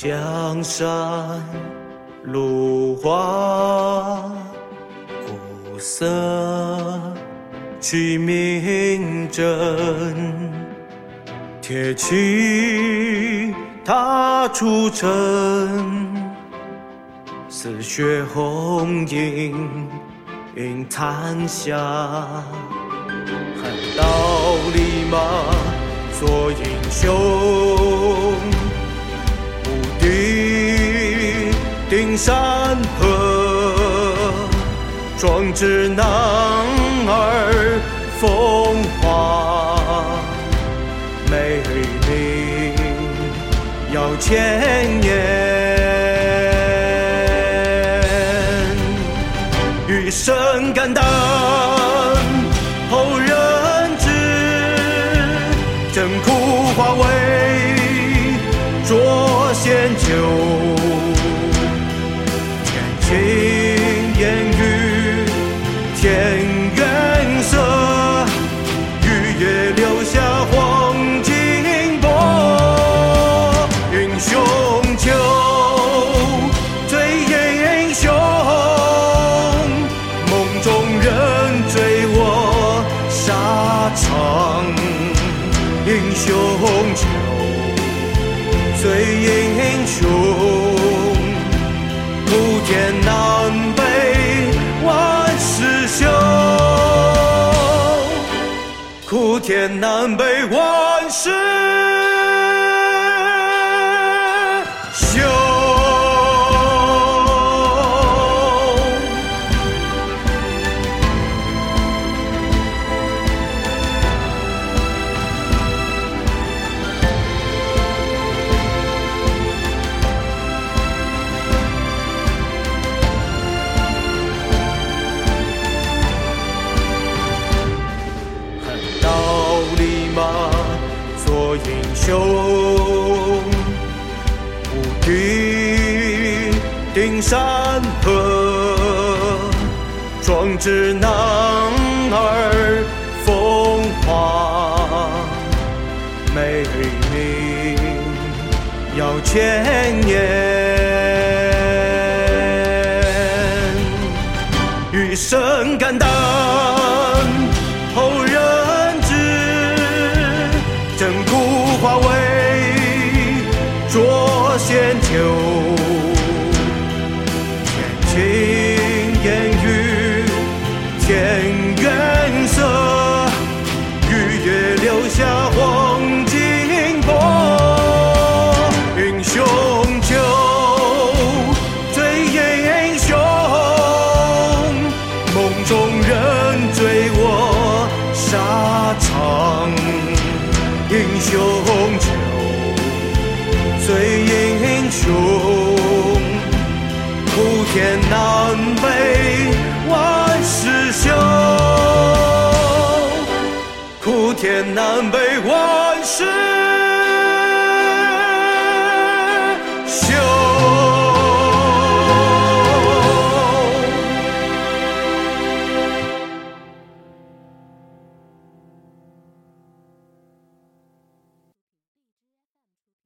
江山如画，古色取名真，铁骑踏出城，似血红缨映残霞，横刀立马做英雄。青山河，壮志男儿风华，美名要千年，余生肝胆酒，醉英雄。苦天南北万事休，苦天南北万事。英雄，无敌定山河，壮志男儿风华，美名要千年。余生肝胆。枯花为酌仙酒，雄酒，醉英。雄，苦天南北万事休，苦天南北万事。